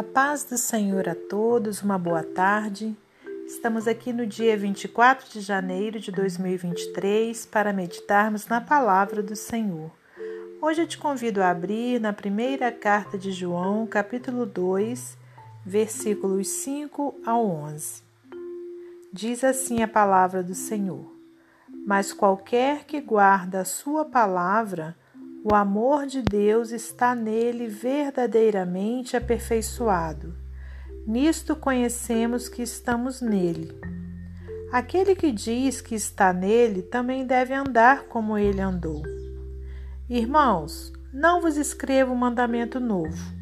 A paz do Senhor a todos, uma boa tarde. Estamos aqui no dia 24 de janeiro de 2023 para meditarmos na palavra do Senhor. Hoje eu te convido a abrir na primeira carta de João, capítulo 2, versículos 5 ao 11. Diz assim a palavra do Senhor: Mas qualquer que guarda a sua palavra, o amor de Deus está nele verdadeiramente aperfeiçoado. Nisto conhecemos que estamos nele. Aquele que diz que está nele também deve andar como ele andou. Irmãos, não vos escrevo um mandamento novo,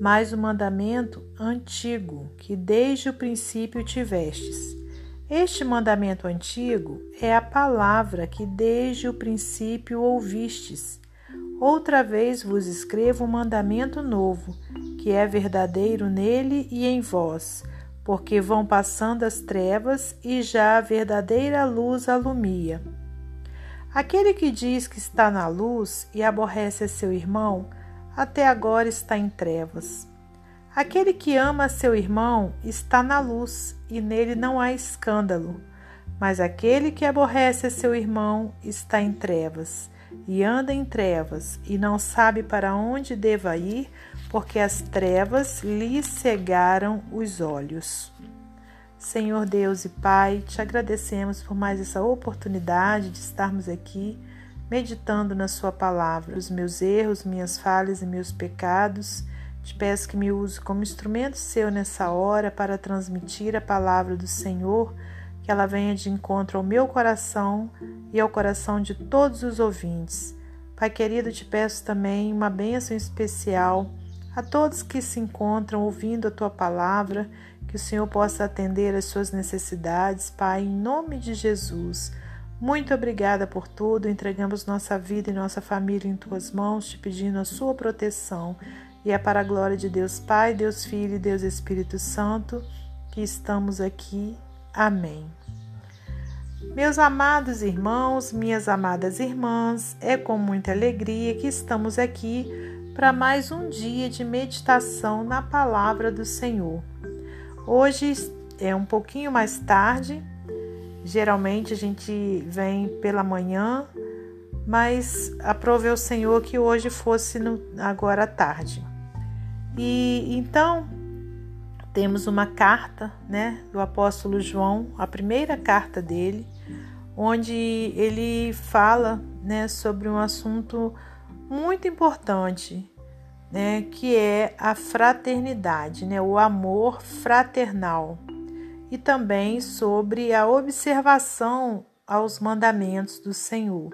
mas o um mandamento antigo que desde o princípio tivestes. Este mandamento antigo é a palavra que desde o princípio ouvistes Outra vez vos escrevo um mandamento novo, que é verdadeiro nele e em vós, porque vão passando as trevas e já a verdadeira luz alumia. Aquele que diz que está na luz e aborrece seu irmão, até agora está em trevas. Aquele que ama seu irmão está na luz e nele não há escândalo. Mas aquele que aborrece seu irmão está em trevas e anda em trevas e não sabe para onde deva ir, porque as trevas lhe cegaram os olhos. Senhor Deus e Pai, te agradecemos por mais essa oportunidade de estarmos aqui meditando na Sua palavra, os meus erros, minhas falhas e meus pecados. Te peço que me use como instrumento seu nessa hora para transmitir a palavra do Senhor que ela venha de encontro ao meu coração e ao coração de todos os ouvintes. Pai querido, te peço também uma bênção especial a todos que se encontram ouvindo a tua palavra, que o Senhor possa atender às suas necessidades, Pai, em nome de Jesus. Muito obrigada por tudo. Entregamos nossa vida e nossa família em tuas mãos, te pedindo a sua proteção. E é para a glória de Deus Pai, Deus Filho e Deus Espírito Santo que estamos aqui. Amém. Meus amados irmãos, minhas amadas irmãs, é com muita alegria que estamos aqui para mais um dia de meditação na palavra do Senhor. Hoje é um pouquinho mais tarde, geralmente a gente vem pela manhã, mas aprove ao Senhor que hoje fosse no, agora à tarde. E então temos uma carta, né, do apóstolo João, a primeira carta dele, onde ele fala, né, sobre um assunto muito importante, né, que é a fraternidade, né, o amor fraternal, e também sobre a observação aos mandamentos do Senhor.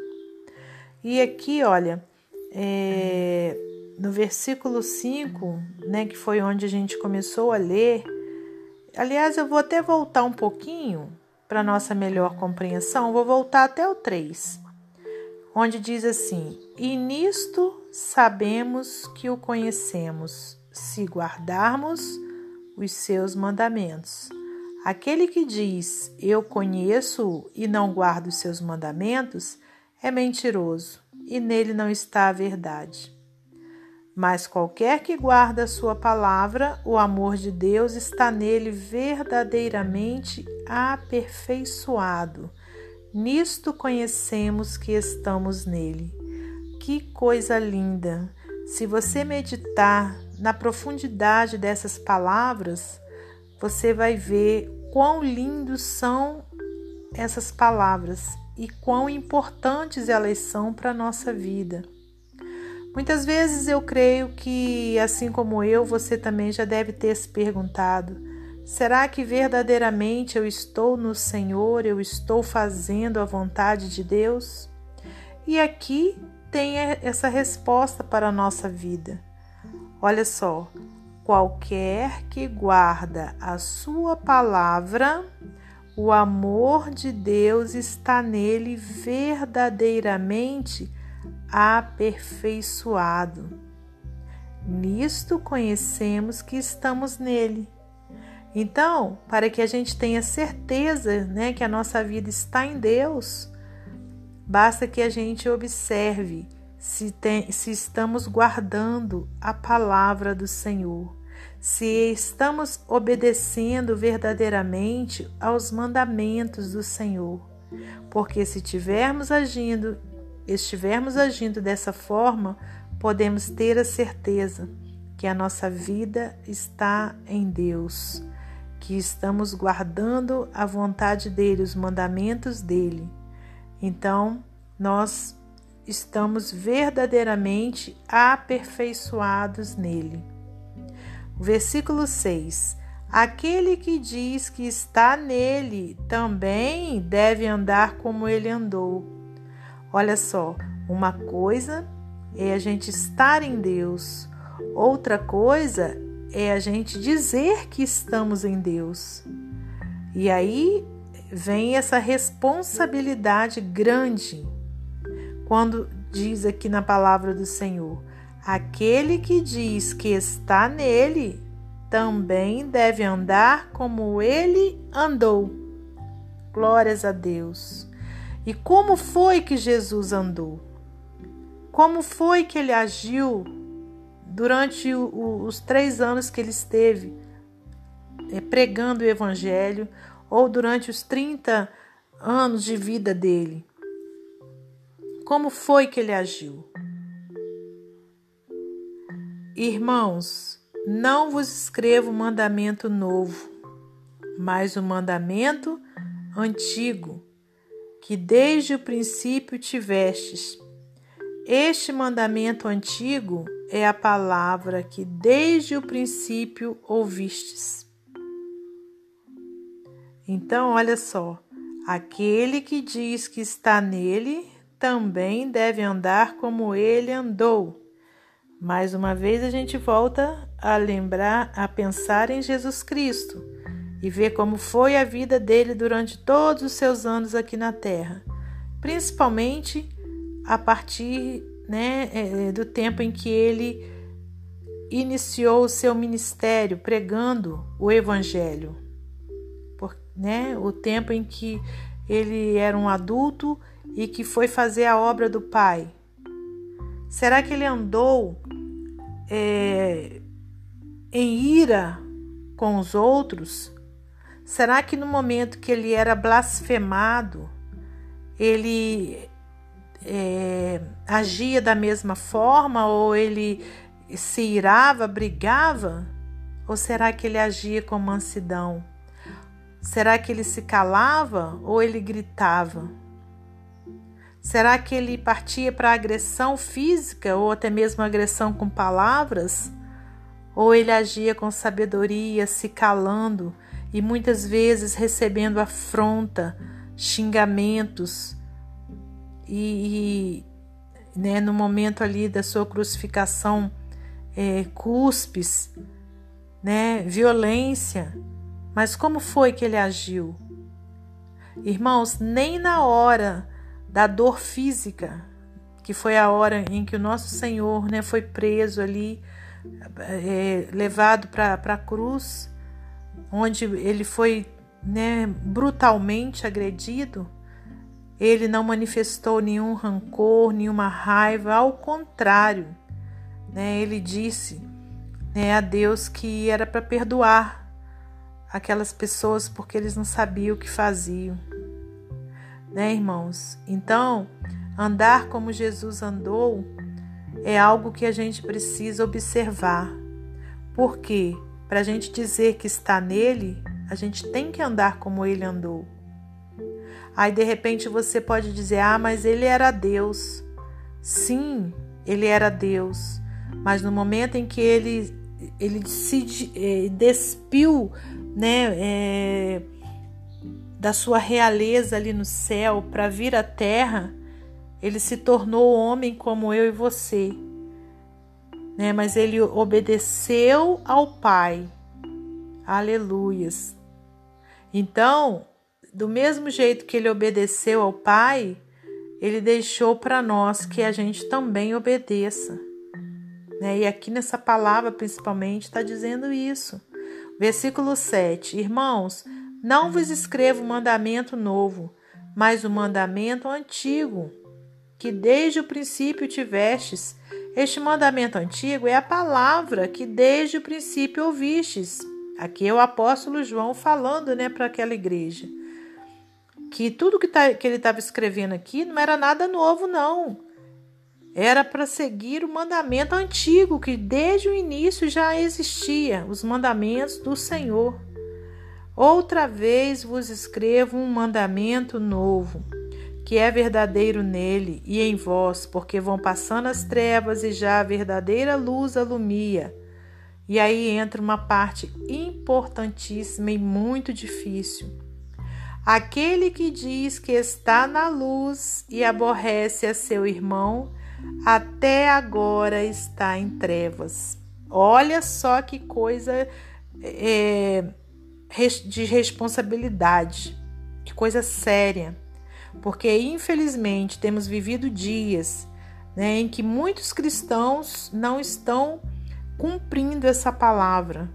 E aqui, olha, é, no versículo 5, né, que foi onde a gente começou a ler, aliás, eu vou até voltar um pouquinho para nossa melhor compreensão, vou voltar até o 3, onde diz assim: E nisto sabemos que o conhecemos, se guardarmos os seus mandamentos. Aquele que diz eu conheço e não guardo os seus mandamentos é mentiroso, e nele não está a verdade. Mas qualquer que guarda a sua palavra, o amor de Deus está nele verdadeiramente aperfeiçoado. Nisto conhecemos que estamos nele. Que coisa linda! Se você meditar na profundidade dessas palavras, você vai ver quão lindos são essas palavras e quão importantes elas são para a nossa vida. Muitas vezes eu creio que, assim como eu, você também já deve ter se perguntado: será que verdadeiramente eu estou no Senhor, eu estou fazendo a vontade de Deus? E aqui tem essa resposta para a nossa vida. Olha só, qualquer que guarda a sua palavra, o amor de Deus está nele verdadeiramente aperfeiçoado. Nisto conhecemos que estamos nele. Então, para que a gente tenha certeza né, que a nossa vida está em Deus, basta que a gente observe se, tem, se estamos guardando a palavra do Senhor. se estamos obedecendo verdadeiramente aos mandamentos do Senhor. Porque se tivermos agindo, estivermos agindo dessa forma, podemos ter a certeza que a nossa vida está em Deus, que estamos guardando a vontade dele, os mandamentos dele. Então, nós estamos verdadeiramente aperfeiçoados nele. Versículo 6: Aquele que diz que está nele também deve andar como ele andou. Olha só, uma coisa é a gente estar em Deus, outra coisa é a gente dizer que estamos em Deus. E aí vem essa responsabilidade grande quando diz aqui na palavra do Senhor: aquele que diz que está nele também deve andar como ele andou. Glórias a Deus. E como foi que Jesus andou? Como foi que ele agiu durante o, os três anos que ele esteve é, pregando o Evangelho, ou durante os 30 anos de vida dele? Como foi que ele agiu? Irmãos, não vos escrevo mandamento novo, mas o mandamento antigo, que desde o princípio tivestes. Este mandamento antigo é a palavra que desde o princípio ouvistes. Então, olha só, aquele que diz que está nele também deve andar como ele andou. Mais uma vez a gente volta a lembrar, a pensar em Jesus Cristo e ver como foi a vida dele durante todos os seus anos aqui na Terra, principalmente a partir né, é, do tempo em que ele iniciou o seu ministério pregando o Evangelho, Por, né, o tempo em que ele era um adulto e que foi fazer a obra do Pai? Será que ele andou é, em ira com os outros? Será que no momento que ele era blasfemado, ele é, agia da mesma forma ou ele se irava, brigava? Ou será que ele agia com mansidão? Será que ele se calava ou ele gritava? Será que ele partia para agressão física ou até mesmo agressão com palavras? Ou ele agia com sabedoria, se calando e muitas vezes recebendo afronta, xingamentos e, e né, no momento ali da sua crucificação, é, cuspes, né, violência. Mas como foi que ele agiu? Irmãos, nem na hora da dor física, que foi a hora em que o nosso Senhor né, foi preso ali, é, levado para a cruz, onde ele foi né, brutalmente agredido. Ele não manifestou nenhum rancor, nenhuma raiva, ao contrário, né, ele disse né, a Deus que era para perdoar aquelas pessoas porque eles não sabiam o que faziam né, irmãos? Então, andar como Jesus andou é algo que a gente precisa observar. Porque para a gente dizer que está nele, a gente tem que andar como ele andou. Aí de repente você pode dizer: "Ah, mas ele era Deus". Sim, ele era Deus, mas no momento em que ele ele se eh, despiu, né, é, da sua realeza ali no céu para vir à terra, ele se tornou homem como eu e você. Né? Mas ele obedeceu ao Pai. Aleluias. Então, do mesmo jeito que ele obedeceu ao Pai, ele deixou para nós que a gente também obedeça. Né? E aqui nessa palavra, principalmente, está dizendo isso. Versículo 7. Irmãos, não vos escrevo mandamento novo, mas o mandamento antigo, que desde o princípio tivestes. Este mandamento antigo é a palavra que desde o princípio ouvistes. Aqui é o apóstolo João falando né, para aquela igreja. Que tudo que, tá, que ele estava escrevendo aqui não era nada novo, não. Era para seguir o mandamento antigo, que desde o início já existia, os mandamentos do Senhor. Outra vez vos escrevo um mandamento novo que é verdadeiro nele e em vós, porque vão passando as trevas e já a verdadeira luz alumia. E aí entra uma parte importantíssima e muito difícil. Aquele que diz que está na luz e aborrece a seu irmão, até agora está em trevas. Olha só que coisa é, de responsabilidade, que coisa séria porque infelizmente temos vivido dias né, em que muitos cristãos não estão cumprindo essa palavra,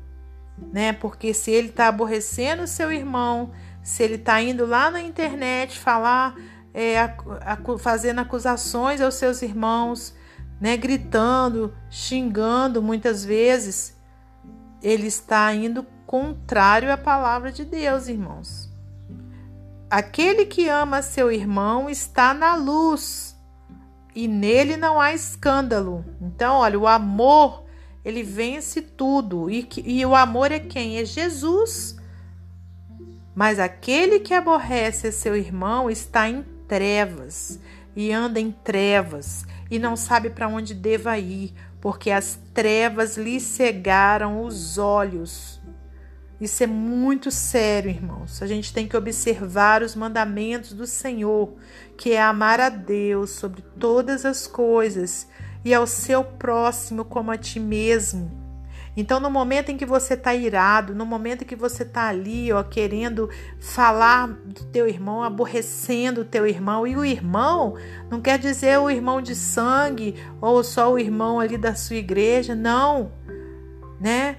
né? Porque se ele está aborrecendo seu irmão, se ele está indo lá na internet falar, é, fazendo acusações aos seus irmãos, né, gritando, xingando muitas vezes, ele está indo contrário à palavra de Deus, irmãos. Aquele que ama seu irmão está na luz e nele não há escândalo. Então, olha, o amor ele vence tudo e, e o amor é quem? É Jesus. Mas aquele que aborrece seu irmão está em trevas e anda em trevas e não sabe para onde deva ir, porque as trevas lhe cegaram os olhos. Isso é muito sério, irmãos. A gente tem que observar os mandamentos do Senhor, que é amar a Deus sobre todas as coisas e ao seu próximo como a ti mesmo. Então, no momento em que você está irado, no momento em que você está ali, ó, querendo falar do teu irmão, aborrecendo o teu irmão, e o irmão não quer dizer o irmão de sangue ou só o irmão ali da sua igreja, não, né?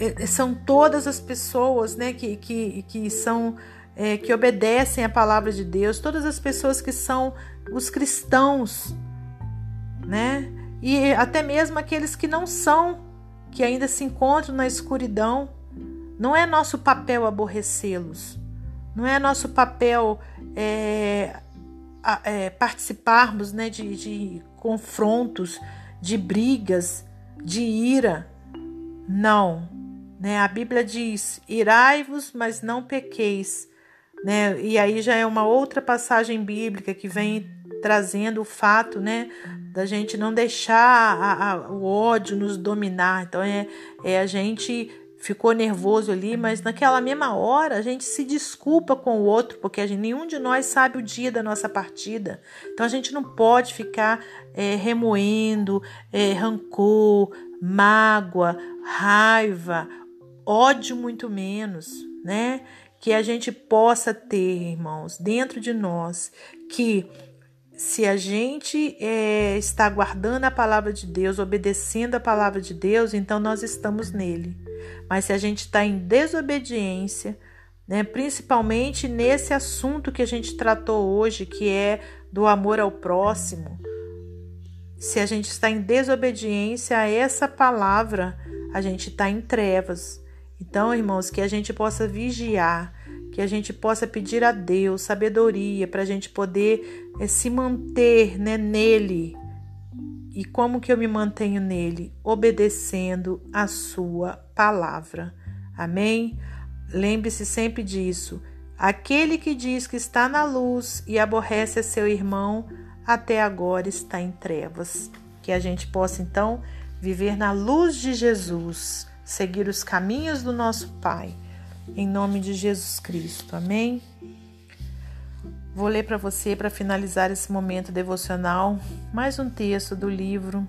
É, é, são todas as pessoas né, que, que, que são é, que obedecem a palavra de Deus, todas as pessoas que são os cristãos, né? E até mesmo aqueles que não são, que ainda se encontram na escuridão. Não é nosso papel aborrecê-los, não é nosso papel é, é, participarmos né, de, de confrontos, de brigas, de ira. Não, né? A Bíblia diz: irai-vos, mas não pequeis. Né? E aí já é uma outra passagem bíblica que vem trazendo o fato né, da gente não deixar a, a, o ódio nos dominar. Então é, é a gente ficou nervoso ali, mas naquela mesma hora a gente se desculpa com o outro, porque gente, nenhum de nós sabe o dia da nossa partida. Então a gente não pode ficar é, remoendo é, rancor, mágoa, raiva, ódio muito menos, né? Que a gente possa ter, irmãos, dentro de nós, que se a gente é, está guardando a palavra de Deus, obedecendo a palavra de Deus, então nós estamos nele. Mas se a gente está em desobediência, né, principalmente nesse assunto que a gente tratou hoje, que é do amor ao próximo, se a gente está em desobediência a essa palavra, a gente está em trevas. Então, irmãos, que a gente possa vigiar, que a gente possa pedir a Deus sabedoria para a gente poder é, se manter né, nele. E como que eu me mantenho nele? Obedecendo a sua palavra. Amém? Lembre-se sempre disso. Aquele que diz que está na luz e aborrece a seu irmão, até agora está em trevas. Que a gente possa então viver na luz de Jesus seguir os caminhos do nosso Pai. Em nome de Jesus Cristo. Amém? Vou ler para você, para finalizar esse momento devocional, mais um texto do livro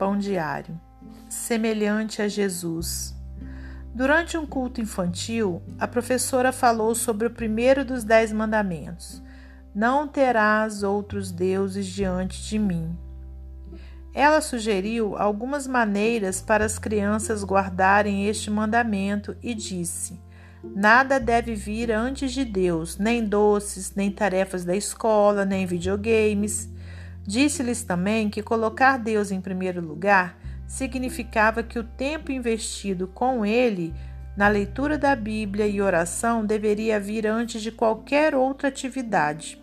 Pão Diário. Semelhante a Jesus. Durante um culto infantil, a professora falou sobre o primeiro dos dez mandamentos: Não terás outros deuses diante de mim. Ela sugeriu algumas maneiras para as crianças guardarem este mandamento e disse: Nada deve vir antes de Deus, nem doces, nem tarefas da escola, nem videogames. Disse-lhes também que colocar Deus em primeiro lugar significava que o tempo investido com ele na leitura da Bíblia e oração deveria vir antes de qualquer outra atividade.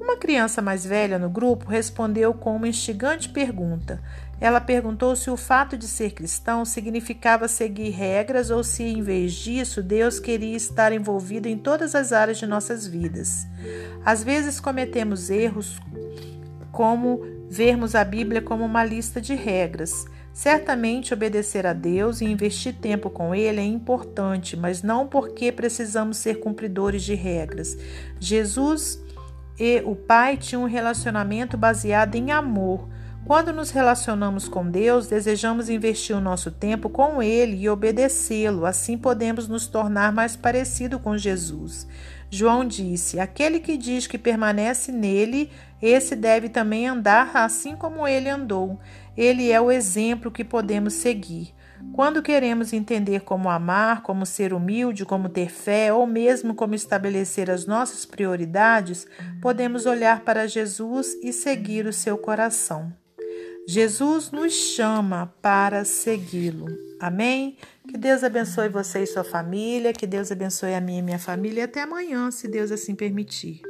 Uma criança mais velha no grupo respondeu com uma instigante pergunta. Ela perguntou se o fato de ser cristão significava seguir regras ou se, em vez disso, Deus queria estar envolvido em todas as áreas de nossas vidas. Às vezes cometemos erros como vermos a Bíblia como uma lista de regras. Certamente obedecer a Deus e investir tempo com Ele é importante, mas não porque precisamos ser cumpridores de regras. Jesus e o Pai tinham um relacionamento baseado em amor. Quando nos relacionamos com Deus, desejamos investir o nosso tempo com Ele e obedecê-lo, assim podemos nos tornar mais parecido com Jesus. João disse: Aquele que diz que permanece nele, esse deve também andar assim como ele andou. Ele é o exemplo que podemos seguir. Quando queremos entender como amar, como ser humilde, como ter fé ou mesmo como estabelecer as nossas prioridades, podemos olhar para Jesus e seguir o seu coração. Jesus nos chama para segui-lo. Amém? Que Deus abençoe você e sua família, que Deus abençoe a mim e minha família. E até amanhã, se Deus assim permitir.